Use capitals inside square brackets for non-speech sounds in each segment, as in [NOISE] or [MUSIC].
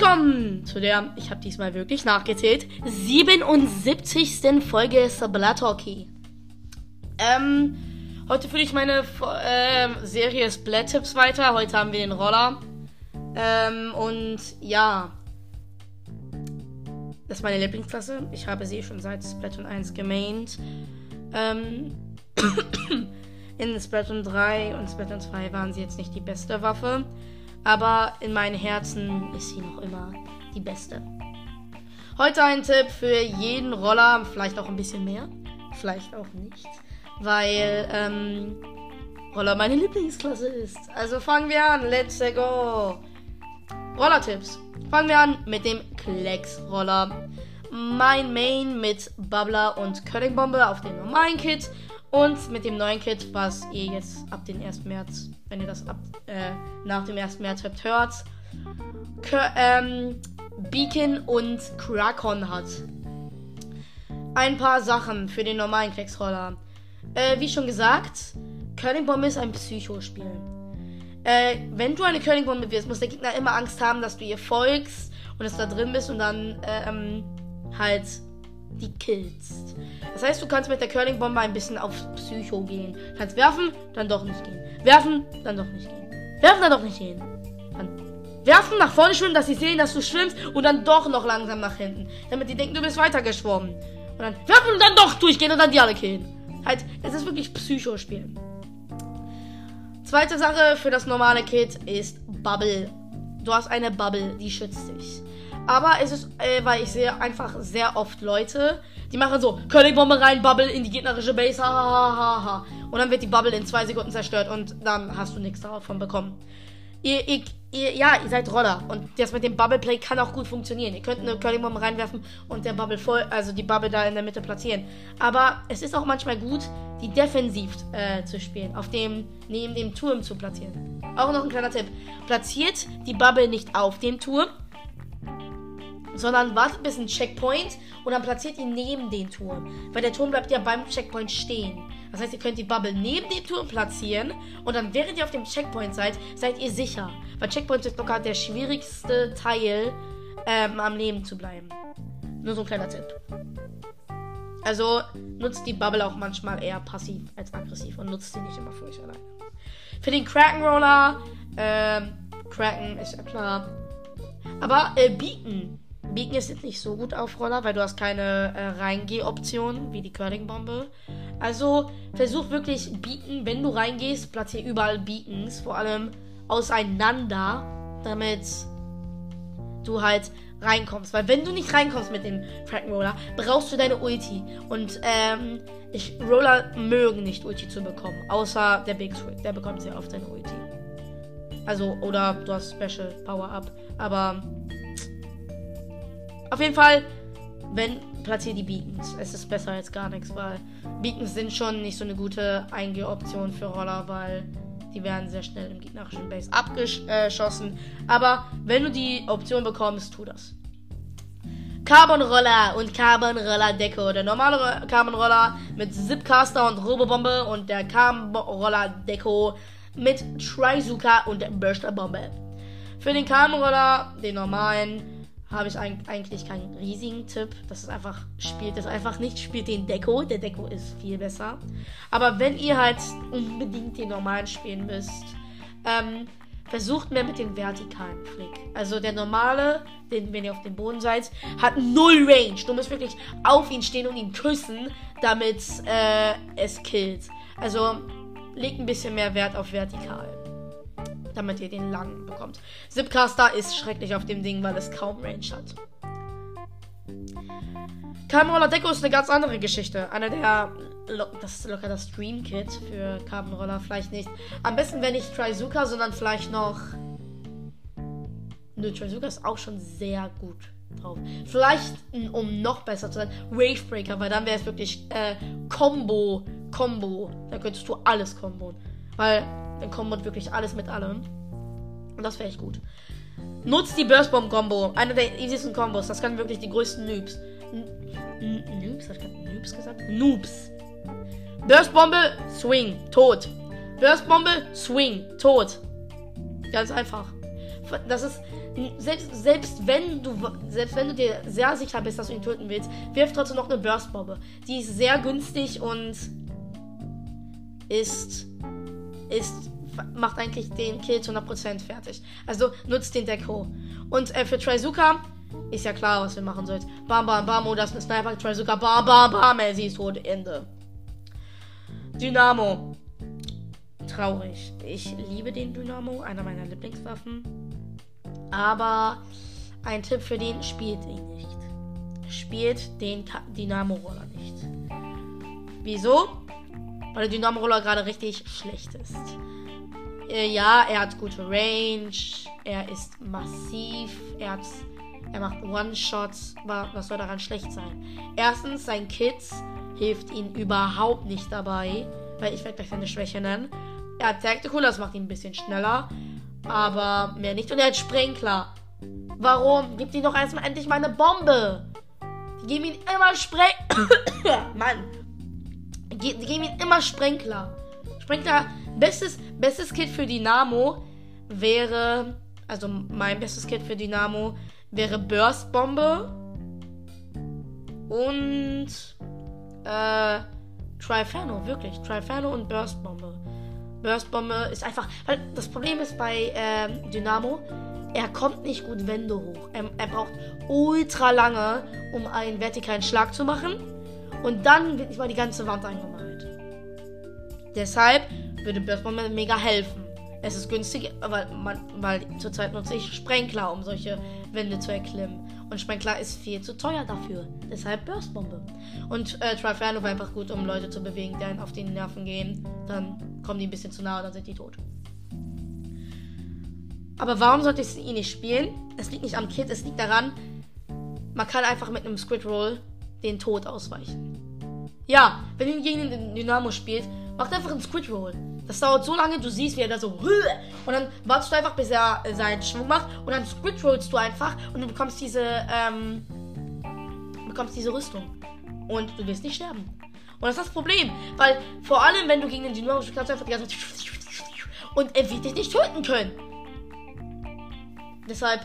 Willkommen zu der, ich habe diesmal wirklich nachgezählt, 77. Folge Splatterkey. Ähm, heute führe ich meine äh, Serie Splat-Tipps weiter. Heute haben wir den Roller. Ähm, und ja, das ist meine Lieblingsklasse. Ich habe sie schon seit Splatoon 1 gemaint. Ähm, in Splatoon 3 und Splatoon 2 waren sie jetzt nicht die beste Waffe. Aber in meinen Herzen ist sie noch immer die beste. Heute ein Tipp für jeden Roller, vielleicht auch ein bisschen mehr, vielleicht auch nicht, weil ähm, Roller meine Lieblingsklasse ist. Also fangen wir an, let's go. Roller-Tipps. Fangen wir an mit dem Klecks-Roller. Mein Main mit Bubbler und Curling-Bombe auf dem normalen Kit und mit dem neuen Kit, was ihr jetzt ab dem 1. März, wenn ihr das ab, äh, nach dem 1. März habt, hört, ähm, Beacon und Krakon hat. Ein paar Sachen für den normalen Klecksroller. Äh, wie schon gesagt, Curlingbombe ist ein Psychospiel. Äh, wenn du eine Curlingbombe wirst, muss der Gegner immer Angst haben, dass du ihr folgst und es da drin bist und dann äh, ähm, halt die killst. Das heißt, du kannst mit der Curling-Bombe ein bisschen auf Psycho gehen. Kannst werfen, dann doch nicht gehen. Werfen, dann doch nicht gehen. Werfen, dann doch nicht gehen. Dann werfen, nach vorne schwimmen, dass sie sehen, dass du schwimmst und dann doch noch langsam nach hinten. Damit die denken, du bist weitergeschwommen. Und dann werfen und dann doch durchgehen und dann die alle killen. Halt, es ist wirklich Psycho-Spielen. Zweite Sache für das normale Kit ist Bubble. Du hast eine Bubble, die schützt dich. Aber es ist, äh, weil ich sehe einfach sehr oft Leute, die machen so, Curlingbombe rein, Bubble in die gegnerische Base, hahaha. Ha, ha, ha. Und dann wird die Bubble in zwei Sekunden zerstört und dann hast du nichts davon bekommen. Ihr, ihr, ihr, ja, ihr seid Roller und das mit dem Bubble Play kann auch gut funktionieren. Ihr könnt eine Curlingbombe reinwerfen und der Bubble voll, also die Bubble da in der Mitte platzieren. Aber es ist auch manchmal gut, die defensiv äh, zu spielen, auf dem, neben dem Turm zu platzieren. Auch noch ein kleiner Tipp. Platziert die Bubble nicht auf dem Turm, sondern wartet bis ein Checkpoint und dann platziert ihn neben den Turm. Weil der Turm bleibt ja beim Checkpoint stehen. Das heißt, ihr könnt die Bubble neben dem Turm platzieren und dann, während ihr auf dem Checkpoint seid, seid ihr sicher. Weil Checkpoint ist locker der schwierigste Teil, ähm, am Leben zu bleiben. Nur so ein kleiner Tipp. Also nutzt die Bubble auch manchmal eher passiv als aggressiv und nutzt sie nicht immer für euch alleine. Für den Kraken Roller, ähm, Kraken ist ja klar. Aber äh, Beacon Beacon ist jetzt nicht so gut auf Roller, weil du hast keine äh, Reingeh-Option wie die Curling-Bombe. Also versuch wirklich Beacon, wenn du reingehst, platziere überall Beacons, vor allem auseinander, damit du halt reinkommst. Weil wenn du nicht reinkommst mit dem Kraken Roller, brauchst du deine Ulti. Und ähm, ich, Roller mögen nicht Ulti zu bekommen. Außer der Big Swing, der bekommt sehr oft seine Ulti. Also, oder du hast Special Power Up. Aber auf jeden Fall, wenn platziert die Beacons. Es ist besser als gar nichts, weil Beacons sind schon nicht so eine gute Eingeh-Option für Roller, weil die werden sehr schnell im gegnerischen Base abgeschossen. Aber wenn du die Option bekommst, tu das. Carbon Roller und Carbon Roller Deco. Der normale Carbon Roller mit Zipcaster und Robobombe und der Carbon Roller Deco mit Trizuka und Burster Bombe. Für den Carbon Roller, den normalen, habe ich eigentlich keinen riesigen Tipp. Das ist einfach, spielt es einfach nicht, spielt den Deko. Der Deko ist viel besser. Aber wenn ihr halt unbedingt den normalen spielen müsst, ähm, versucht mehr mit dem vertikalen Flick. Also der normale, den, wenn ihr auf dem Boden seid, hat null Range. Du musst wirklich auf ihn stehen und ihn küssen, damit äh, es killt. Also legt ein bisschen mehr Wert auf vertikal damit ihr den langen bekommt. Zipcaster ist schrecklich auf dem Ding, weil es kaum Range hat. Carbon Deco ist eine ganz andere Geschichte. Einer der. Das ist locker das Stream Kit für Carbon. Vielleicht nicht. Am besten, wenn nicht Trizuka, sondern vielleicht noch. Nö, Trizuka ist auch schon sehr gut drauf. Vielleicht, um noch besser zu sein, Wavebreaker, weil dann wäre es wirklich äh, Combo. Combo. Da könntest du alles komboen. Weil dann kommt wirklich alles mit allem. Und das wäre echt gut. Nutzt die Burst Bomb Combo. Eine der easiesten Combos. Das kann wirklich die größten Noobs. Noobs? Hat gerade Noobs gesagt? Noobs. Burstbombe, Swing, tot. Burstbombe, Swing, tot. Ganz einfach. Das ist selbst, selbst wenn du selbst wenn du dir sehr sicher bist, dass du ihn töten willst, wirf trotzdem noch eine Burstbombe. Die ist sehr günstig und ist ist macht eigentlich den Kill zu 100% fertig. Also nutzt den Deko. Und äh, für Trizuka ist ja klar, was wir machen sollen. Bam, bam, bam. Oh, das ist ein Sniper. Trizuka. Bam, bam, bam. Er ist tot. Ende. Dynamo. Traurig. Ich liebe den Dynamo. Einer meiner Lieblingswaffen. Aber ein Tipp für den, spielt ihn nicht. Spielt den Dynamo-Roller nicht. Wieso? Weil der Dynamo-Roller gerade richtig schlecht ist. Äh, ja, er hat gute Range. Er ist massiv. Er hat. Er macht One-Shots. Was soll daran schlecht sein? Erstens, sein Kit hilft ihm überhaupt nicht dabei. Weil ich werde gleich seine Schwäche nennen. Er hat Tactical, das macht ihn ein bisschen schneller. Aber mehr nicht. Und er hat Sprenkler. Warum? Gibt ihm doch erstmal endlich meine Bombe. Die geben ihm immer Spreng. [COUGHS] Mann. Die geben ihm immer Sprenkler. Sprenkler Bestes, bestes Kit für Dynamo wäre, also mein bestes Kit für Dynamo wäre Burst Bombe und äh, Triferno, wirklich. Triferno und Burst Bombe. Burst Bombe ist einfach, weil das Problem ist bei äh, Dynamo, er kommt nicht gut Wände hoch. Er, er braucht ultra lange, um einen vertikalen Schlag zu machen. Und dann wird nicht mal die ganze Wand eingemalt. Deshalb würde Burstbombe mega helfen. Es ist günstig, weil, man, weil zurzeit nutze ich Sprenkler, um solche Wände zu erklimmen. Und Sprenkler ist viel zu teuer dafür. Deshalb Burstbombe. Und äh, Triferno war einfach gut, um Leute zu bewegen, die auf die Nerven gehen. Dann kommen die ein bisschen zu nahe, dann sind die tot. Aber warum sollte ich ihn nicht spielen? Es liegt nicht am Kit, es liegt daran, man kann einfach mit einem Squid Roll den Tod ausweichen. Ja, wenn ihr gegen den Dynamo spielt, macht einfach einen Squid Roll. Das dauert so lange, du siehst, wie er da so [LAUGHS] und dann wartest du einfach, bis er seinen Schwung macht und dann Squid Rollst du einfach und du bekommst diese ähm, bekommst diese Rüstung und du wirst nicht sterben. Und das ist das Problem, weil vor allem, wenn du gegen den Dynamo spielst, kannst du einfach die ganze Zeit [LAUGHS] und er wird dich nicht töten können. Deshalb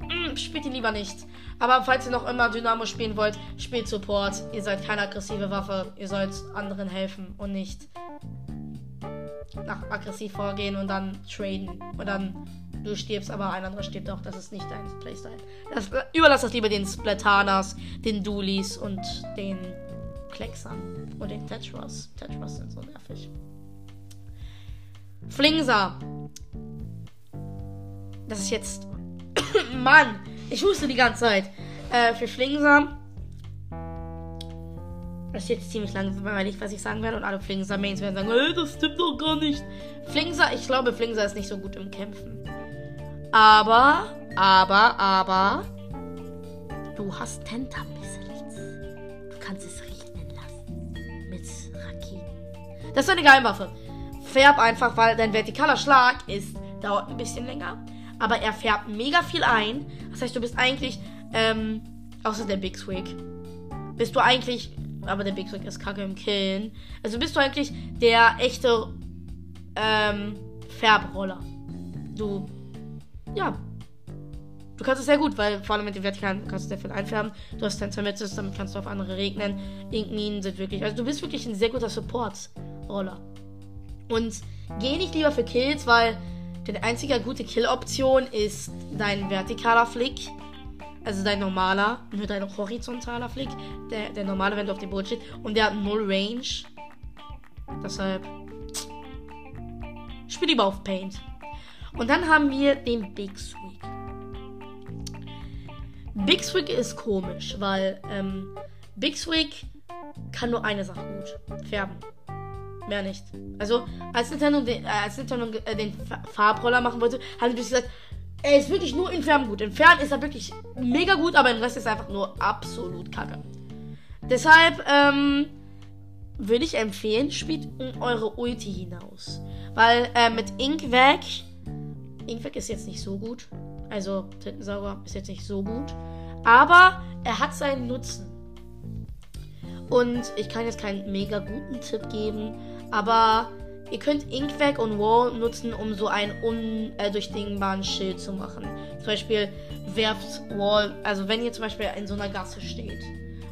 mh, mm, spielt ihn lieber nicht. Aber falls ihr noch immer Dynamo spielen wollt, spielt Support. Ihr seid keine aggressive Waffe. Ihr sollt anderen helfen und nicht nach aggressiv vorgehen und dann traden. Und dann du stirbst, aber ein anderer stirbt auch. Das ist nicht dein Playstyle. Das, überlass das lieber den Splatanas, den Dulis und den Klexern. Und den Tetras. Tetras sind so nervig. Flingsa. Das ist jetzt. [COUGHS] Mann! Ich wusste die ganze Zeit. Äh, für Flingsam. Das ist jetzt ziemlich langweilig, was ich sagen werde. Und alle Flingser-Mains werden sagen, hey, das stimmt doch gar nicht. Flingser, ich glaube, Flingser ist nicht so gut im Kämpfen. Aber, aber, aber. Du hast Tentamissiles. Du kannst es regnen lassen. Mit Raketen. Das ist eine Geheimwaffe. Färb einfach, weil dein vertikaler Schlag ist, dauert ein bisschen länger aber er färbt mega viel ein. Das heißt, du bist eigentlich, ähm, außer der Big Swig, bist du eigentlich, aber der Big Swig ist kacke im Killen. Also bist du eigentlich der echte, ähm, Färbroller. Du, ja. Du kannst es sehr gut, weil vor allem mit dem Vertikalen kannst du sehr viel einfärben. Du hast Tensor-Mitzes, damit kannst du auf andere regnen. Inkminen sind wirklich, also du bist wirklich ein sehr guter Support-Roller. Und geh nicht lieber für Kills, weil die einzige gute Kill-Option ist dein vertikaler Flick. Also dein normaler, nur dein horizontaler Flick. Der, der normale, wenn du auf dem Boot stehst. Und der hat null Range. Deshalb. Spiel lieber auf Paint. Und dann haben wir den Big Swig. Big Swig ist komisch, weil ähm, Big Swig kann nur eine Sache gut. Färben. Mehr nicht. Also, als Nintendo den, äh, als Nintendo, äh, den Farbroller machen wollte, haben sie gesagt, er ist wirklich nur in Färben gut. In Fern ist er wirklich mega gut, aber im Rest ist er einfach nur absolut kacke. Deshalb, ähm, würde ich empfehlen, spielt eure Ulti hinaus. Weil äh, mit Ink weg, Ink weg ist jetzt nicht so gut. Also Tintensauger ist jetzt nicht so gut. Aber er hat seinen Nutzen. Und ich kann jetzt keinen mega guten Tipp geben, aber ihr könnt Inkback und Wall nutzen, um so einen undurchdringbaren äh, Schild zu machen. Zum Beispiel werft Wall, also wenn ihr zum Beispiel in so einer Gasse steht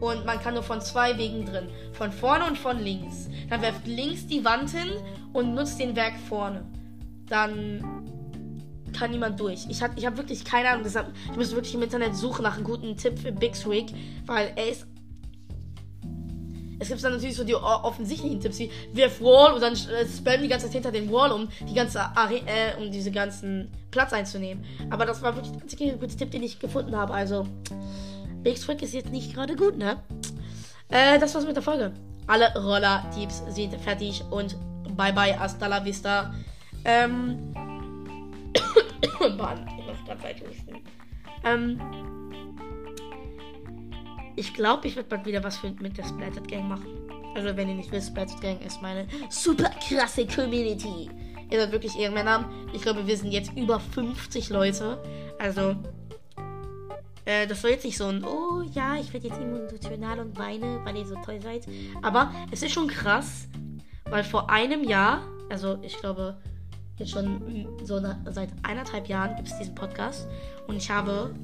und man kann nur von zwei Wegen drin, von vorne und von links, dann werft links die Wand hin und nutzt den Werk vorne. Dann kann niemand durch. Ich habe ich hab wirklich keine Ahnung. Deshalb, ich muss wirklich im Internet suchen nach einem guten Tipp für Big weil er ist. Es gibt dann natürlich so die offensichtlichen Tipps wie wirf Wall und dann äh, spam die ganze Zeit hinter den Wall, um die ganze Are äh, um diese ganzen Platz einzunehmen. Aber das war wirklich der einzige gute Tipp, den ich gefunden habe. Also Big Swig ist jetzt nicht gerade gut, ne? Äh, das war's mit der Folge. Alle Roller-Teams sind fertig und bye bye, hasta la vista. Ähm, [COUGHS] Mann, ich muss gerade weiterlisten. Ähm, ich glaube, ich werde bald wieder was für, mit der Splattered Gang machen. Also, wenn ihr nicht wisst, Splattered Gang ist meine super krasse Community. Ihr seid wirklich Ehrenmänner. Ich glaube, wir sind jetzt über 50 Leute. Also, äh, das soll jetzt nicht so ein, oh ja, ich werde jetzt emotional und weine, weil ihr so toll seid. Aber es ist schon krass, weil vor einem Jahr, also ich glaube, jetzt schon so eine, seit eineinhalb Jahren gibt es diesen Podcast und ich habe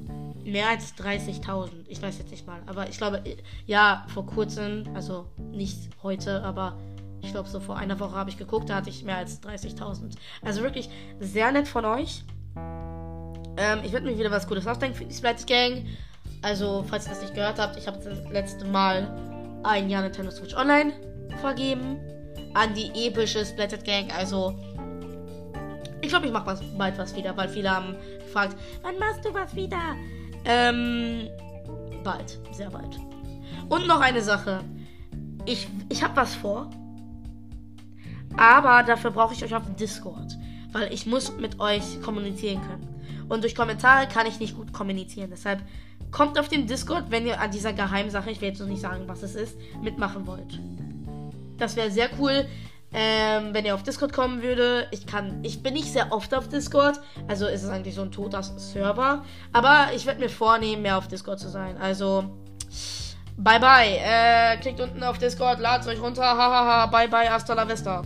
mehr als 30.000. Ich weiß jetzt nicht mal, aber ich glaube, ja, vor kurzem, also nicht heute, aber ich glaube, so vor einer Woche habe ich geguckt, da hatte ich mehr als 30.000. Also wirklich sehr nett von euch. Ähm, ich werde mir wieder was Gutes ausdenken für die Splice Gang. Also, falls ihr das nicht gehört habt, ich habe das letzte Mal ein Jahr Nintendo Switch Online vergeben an die epische Splattered Gang. Also, ich glaube, ich mache bald was wieder, weil viele haben gefragt, wann machst du was wieder? Ähm, bald, sehr bald. Und noch eine Sache. Ich, ich habe was vor. Aber dafür brauche ich euch auf Discord. Weil ich muss mit euch kommunizieren können. Und durch Kommentare kann ich nicht gut kommunizieren. Deshalb kommt auf den Discord, wenn ihr an dieser Geheimsache, ich werde jetzt noch nicht sagen, was es ist, mitmachen wollt. Das wäre sehr cool. Ähm, wenn ihr auf Discord kommen würde, ich kann, ich bin nicht sehr oft auf Discord, also ist es eigentlich so ein toter Server, aber ich werde mir vornehmen, mehr auf Discord zu sein. Also, bye bye. Äh, klickt unten auf Discord, ladet euch runter, hahaha, bye bye, hasta la vista.